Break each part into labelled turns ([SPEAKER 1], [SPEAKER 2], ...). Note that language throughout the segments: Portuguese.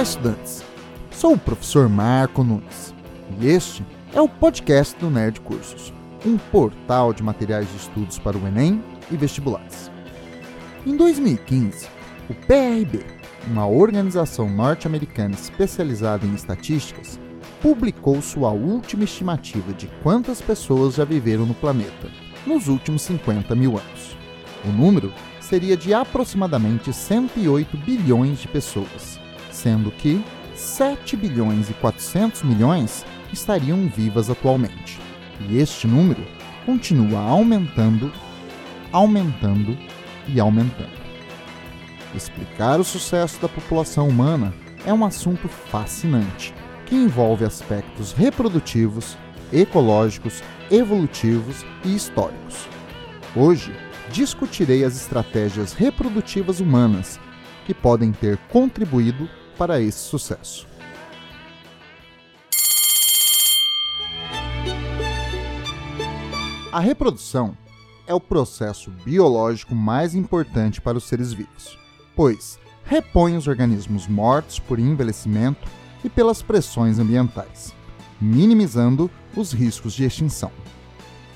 [SPEAKER 1] Olá, estudantes! Sou o professor Marco Nunes e este é o podcast do Nerd Cursos, um portal de materiais de estudos para o Enem e vestibulares. Em 2015, o PRB, uma organização norte-americana especializada em estatísticas, publicou sua última estimativa de quantas pessoas já viveram no planeta nos últimos 50 mil anos. O número seria de aproximadamente 108 bilhões de pessoas, sendo que 7 bilhões e 400 milhões estariam vivas atualmente. E este número continua aumentando, aumentando e aumentando. Explicar o sucesso da população humana é um assunto fascinante, que envolve aspectos reprodutivos, ecológicos, evolutivos e históricos. Hoje, discutirei as estratégias reprodutivas humanas que podem ter contribuído para esse sucesso. A reprodução é o processo biológico mais importante para os seres vivos, pois repõe os organismos mortos por envelhecimento e pelas pressões ambientais, minimizando os riscos de extinção.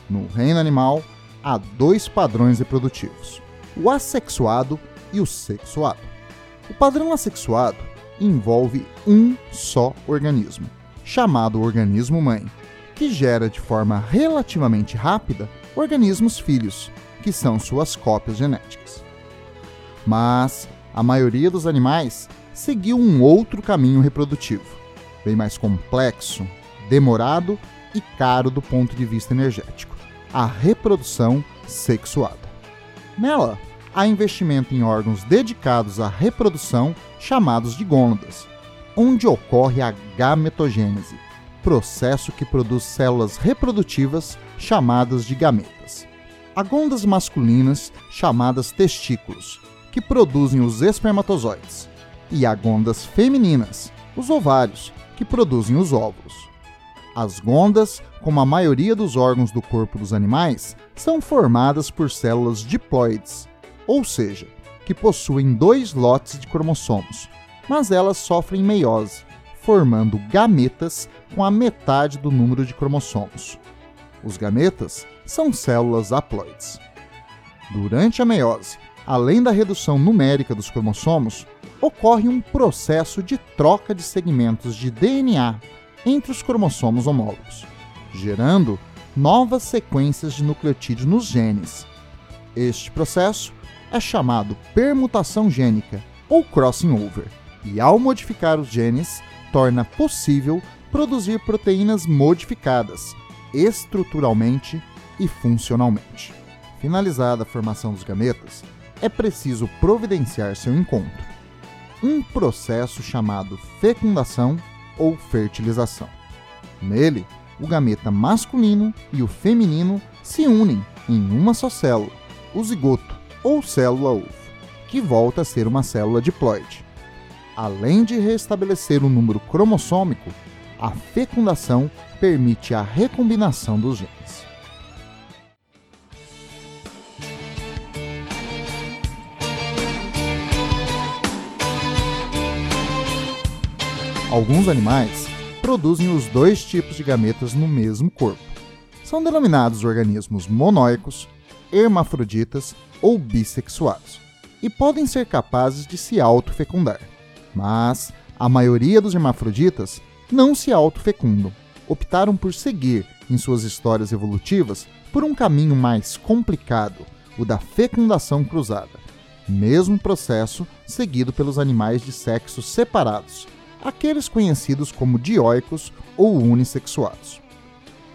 [SPEAKER 1] No reino animal, há dois padrões reprodutivos: o assexuado e o sexuado. O padrão assexuado envolve um só organismo, chamado organismo mãe, que gera de forma relativamente rápida organismos filhos, que são suas cópias genéticas. Mas a maioria dos animais seguiu um outro caminho reprodutivo, bem mais complexo, demorado e caro do ponto de vista energético a reprodução sexuada. Nela, há investimento em órgãos dedicados à reprodução, chamados de gônadas, onde ocorre a gametogênese, processo que produz células reprodutivas chamadas de gametas. Há gônadas masculinas, chamadas testículos, que produzem os espermatozoides, e há gônadas femininas, os ovários, que produzem os óvulos. As gônadas, como a maioria dos órgãos do corpo dos animais, são formadas por células diploides, ou seja, que possuem dois lotes de cromossomos, mas elas sofrem meiose, formando gametas com a metade do número de cromossomos. Os gametas são células haploides. Durante a meiose, além da redução numérica dos cromossomos, ocorre um processo de troca de segmentos de DNA entre os cromossomos homólogos, gerando novas sequências de nucleotídeos nos genes. Este processo é chamado permutação gênica ou crossing over, e ao modificar os genes, torna possível produzir proteínas modificadas estruturalmente e funcionalmente. Finalizada a formação dos gametas, é preciso providenciar seu encontro, um processo chamado fecundação ou fertilização. Nele, o gameta masculino e o feminino se unem em uma só célula, o zigoto ou célula-ovo, que volta a ser uma célula diploide. Além de restabelecer o número cromossômico, a fecundação permite a recombinação dos genes. Alguns animais produzem os dois tipos de gametas no mesmo corpo. São denominados organismos monóicos, hermafroditas ou bissexuados, e podem ser capazes de se autofecundar. Mas a maioria dos hermafroditas não se autofecundam. Optaram por seguir, em suas histórias evolutivas, por um caminho mais complicado, o da fecundação cruzada, mesmo processo seguido pelos animais de sexos separados, aqueles conhecidos como dioicos ou unissexuados.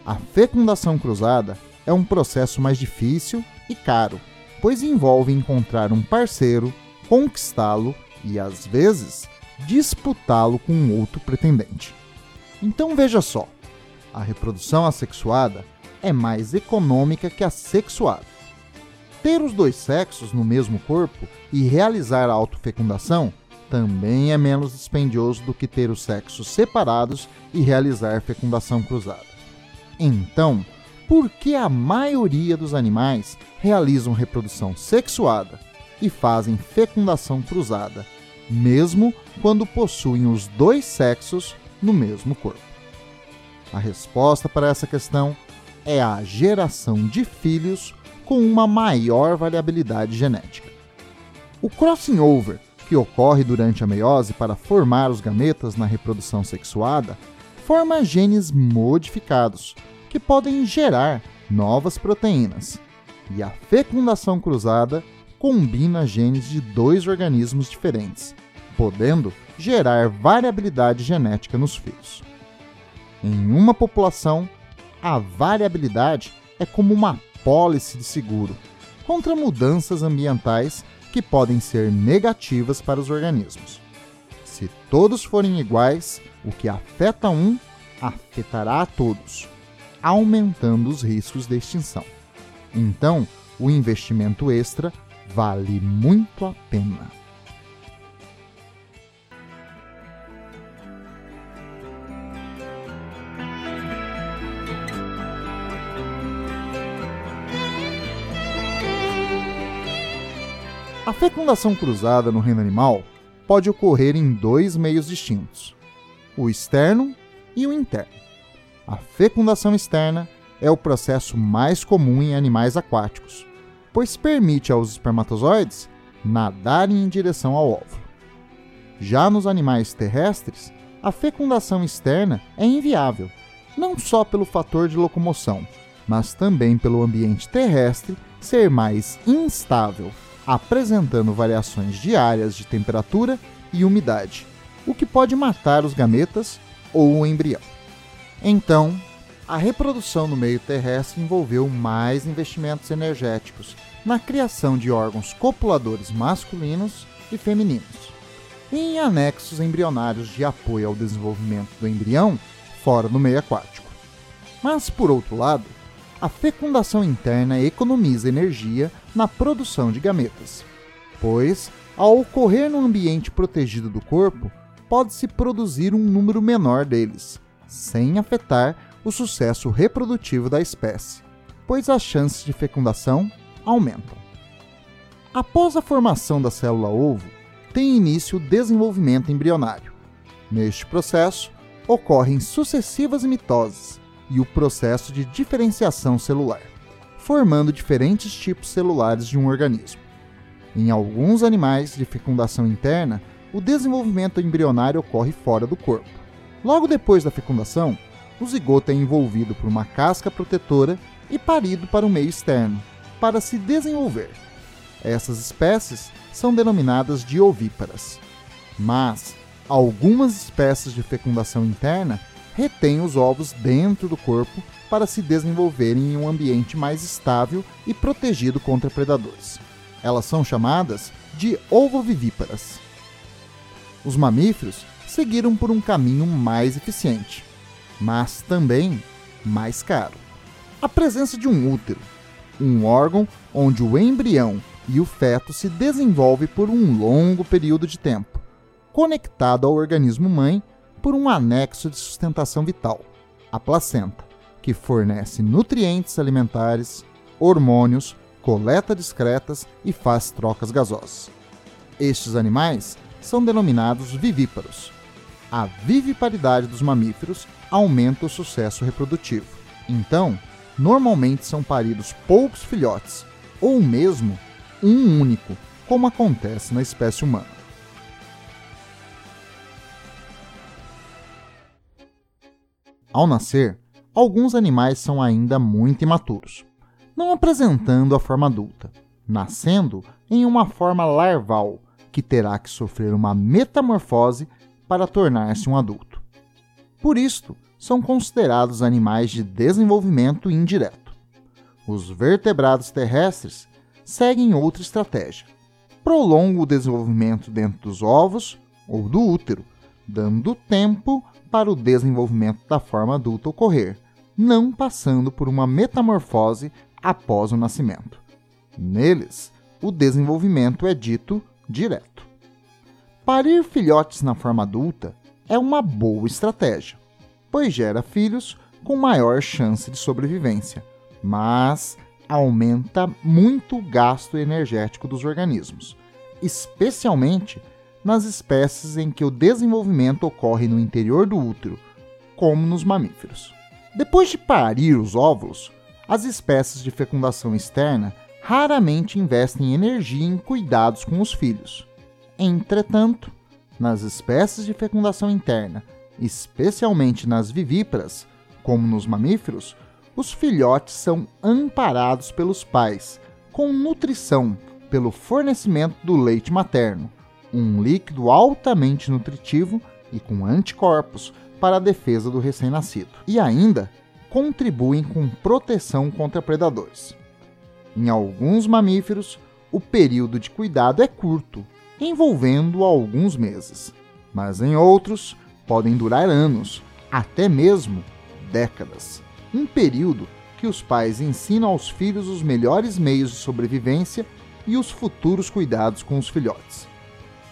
[SPEAKER 1] A fecundação cruzada é um processo mais difícil e caro, pois envolve encontrar um parceiro, conquistá-lo e, às vezes, disputá-lo com outro pretendente. Então veja só, a reprodução assexuada é mais econômica que a sexuada. Ter os dois sexos no mesmo corpo e realizar a autofecundação também é menos dispendioso do que ter os sexos separados e realizar fecundação cruzada. Então, por que a maioria dos animais realizam reprodução sexuada e fazem fecundação cruzada, mesmo quando possuem os dois sexos no mesmo corpo? A resposta para essa questão é a geração de filhos com uma maior variabilidade genética. O crossing over, que ocorre durante a meiose para formar os gametas na reprodução sexuada, forma genes modificados, que podem gerar novas proteínas. E a fecundação cruzada combina genes de dois organismos diferentes, podendo gerar variabilidade genética nos filhos. Em uma população, a variabilidade é como uma pólice de seguro contra mudanças ambientais que podem ser negativas para os organismos. Se todos forem iguais, o que afeta um afetará a todos, aumentando os riscos de extinção. Então, o investimento extra vale muito a pena. A fecundação cruzada no reino animal pode ocorrer em dois meios distintos: o externo e o interno. A fecundação externa é o processo mais comum em animais aquáticos, pois permite aos espermatozoides nadarem em direção ao óvulo. Já nos animais terrestres, a fecundação externa é inviável, não só pelo fator de locomoção, mas também pelo ambiente terrestre ser mais instável apresentando variações diárias de temperatura e umidade, o que pode matar os gametas ou o embrião. Então, a reprodução no meio terrestre envolveu mais investimentos energéticos na criação de órgãos copuladores masculinos e femininos, e em anexos embrionários de apoio ao desenvolvimento do embrião fora do meio aquático. Mas, por outro lado, a fecundação interna economiza energia na produção de gametas, pois, ao ocorrer no ambiente protegido do corpo, pode-se produzir um número menor deles, sem afetar o sucesso reprodutivo da espécie, pois as chances de fecundação aumentam. Após a formação da célula ovo, tem início o desenvolvimento embrionário. Neste processo, ocorrem sucessivas mitoses, e o processo de diferenciação celular, formando diferentes tipos celulares de um organismo. Em alguns animais de fecundação interna, o desenvolvimento embrionário ocorre fora do corpo. Logo depois da fecundação, o zigoto é envolvido por uma casca protetora e parido para o meio externo, para se desenvolver. Essas espécies são denominadas de ovíparas. Mas algumas espécies de fecundação interna retém os ovos dentro do corpo para se desenvolverem em um ambiente mais estável e protegido contra predadores. Elas são chamadas de ovovivíparas. Os mamíferos seguiram por um caminho mais eficiente, mas também mais caro. A presença de um útero, um órgão onde o embrião e o feto se desenvolve por um longo período de tempo, conectado ao organismo mãe por um anexo de sustentação vital, a placenta, que fornece nutrientes alimentares, hormônios, coleta discretas e faz trocas gasosas. Estes animais são denominados vivíparos. A viviparidade dos mamíferos aumenta o sucesso reprodutivo. Então, normalmente são paridos poucos filhotes, ou mesmo um único, como acontece na espécie humana. Ao nascer, alguns animais são ainda muito imaturos, não apresentando a forma adulta, nascendo em uma forma larval que terá que sofrer uma metamorfose para tornar-se um adulto. Por isto, são considerados animais de desenvolvimento indireto. Os vertebrados terrestres seguem outra estratégia. Prolongam o desenvolvimento dentro dos ovos ou do útero, dando tempo para o desenvolvimento da forma adulta ocorrer, não passando por uma metamorfose após o nascimento. Neles, o desenvolvimento é dito direto. Parir filhotes na forma adulta é uma boa estratégia, pois gera filhos com maior chance de sobrevivência, mas aumenta muito o gasto energético dos organismos, especialmente nas espécies em que o desenvolvimento ocorre no interior do útero, como nos mamíferos. Depois de parir os óvulos, as espécies de fecundação externa raramente investem energia em cuidados com os filhos. Entretanto, nas espécies de fecundação interna, especialmente nas vivíparas, como nos mamíferos, os filhotes são amparados pelos pais, com nutrição pelo fornecimento do leite materno, um líquido altamente nutritivo e com anticorpos para a defesa do recém-nascido. E ainda contribuem com proteção contra predadores. Em alguns mamíferos, o período de cuidado é curto, envolvendo alguns meses, mas em outros podem durar anos, até mesmo décadas. Um período que os pais ensinam aos filhos os melhores meios de sobrevivência e os futuros cuidados com os filhotes.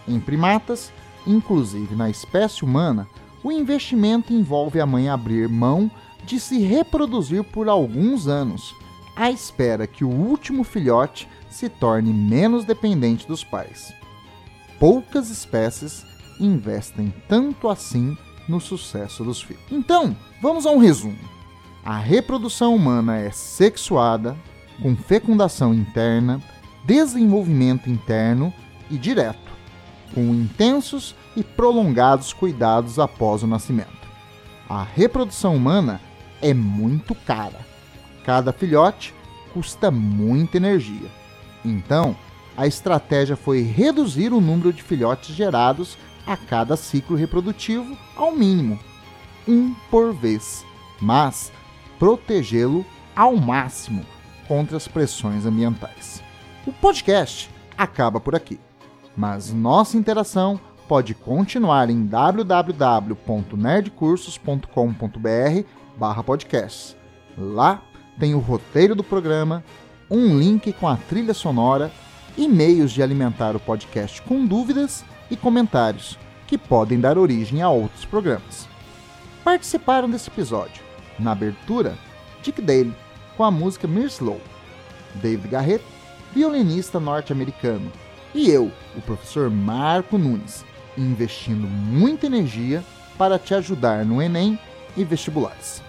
[SPEAKER 1] Em primatas, inclusive na espécie humana, o investimento envolve a mãe abrir mão de se reproduzir por alguns anos, à espera que o último filhote se torne menos dependente dos pais. Poucas espécies investem tanto assim no sucesso dos filhos. Então, vamos a um resumo. A reprodução humana é sexuada, com fecundação interna, desenvolvimento interno e direto, com intensos e prolongados cuidados após o nascimento. A reprodução humana é muito cara. Cada filhote custa muita energia. Então, a estratégia foi reduzir o número de filhotes gerados a cada ciclo reprodutivo ao mínimo, um por vez, mas protegê-lo ao máximo contra as pressões ambientais. O podcast acaba por aqui, mas nossa interação pode continuar em www.nerdcursos.com.br barra podcasts. Lá tem o roteiro do programa, um link com a trilha sonora e meios de alimentar o podcast com dúvidas e comentários, que podem dar origem a outros programas. Participaram desse episódio, na abertura, Dick Dale, com a música Mirslow, David Garrett, violinista norte-americano, e eu, o professor Marco Nunes, investindo muita energia para te ajudar no Enem e vestibulares.